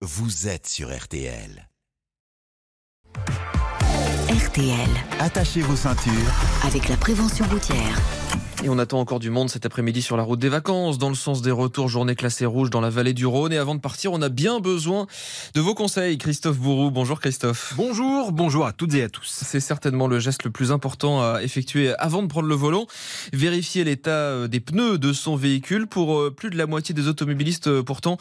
vous êtes sur RTL. RTL, Attachez vos ceintures. avec la prévention routière. Et on attend encore du monde cet après-midi sur la route des vacances, dans le sens des retours, journée classée rouge dans la vallée du Rhône. Et avant de partir, on a bien besoin de vos conseils. Christophe Bourou, bonjour Christophe. Bonjour, bonjour à toutes et à tous. C'est certainement le geste le plus important à effectuer avant de prendre le volant. Vérifier l'état euh, des pneus de son véhicule. Pour euh, plus de la moitié des automobilistes, euh, pourtant,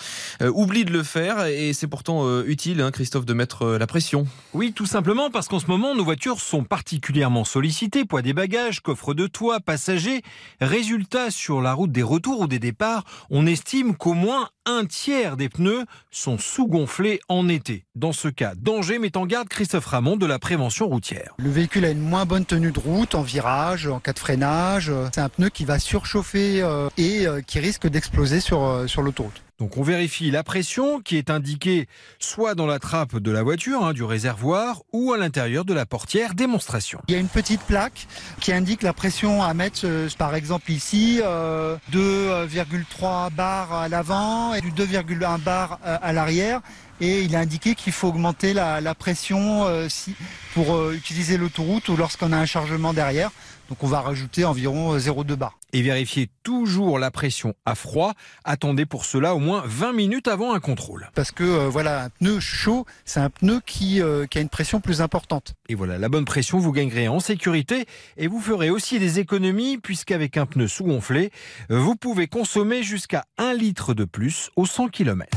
oublient de le faire. Et c'est pourtant utile, hein, Christophe, de mettre la pression. Oui, tout simplement parce qu'en ce moment, nos voitures sont particulièrement sollicitées, poids des bagages, coffre de toit, passagers. Résultat, sur la route des retours ou des départs, on estime qu'au moins un tiers des pneus sont sous-gonflés en été. Dans ce cas, danger met en garde Christophe Ramon de la prévention routière. Le véhicule a une moins bonne tenue de route en virage, en cas de freinage. C'est un pneu qui va surchauffer euh, et euh, qui risque d'exploser sur, euh, sur l'autoroute. Donc on vérifie la pression qui est indiquée soit dans la trappe de la voiture, hein, du réservoir, ou à l'intérieur de la portière démonstration. Il y a une petite plaque qui indique la pression à mettre, euh, par exemple ici, euh, 2,3 bar à l'avant et du 2,1 bar euh, à l'arrière. Et il est indiqué qu'il faut augmenter la, pression euh, si, pour euh, utiliser l'autoroute ou lorsqu'on a un chargement derrière. Donc on va rajouter environ euh, 0,2 bar. Et vérifiez toujours la pression à froid. Attendez pour cela au moins 20 minutes avant un contrôle. Parce que euh, voilà, un pneu chaud, c'est un pneu qui, euh, qui a une pression plus importante. Et voilà, la bonne pression, vous gagnerez en sécurité et vous ferez aussi des économies puisqu'avec un pneu sous-gonflé, euh, vous pouvez consommer jusqu'à 1 litre de plus au 100 km.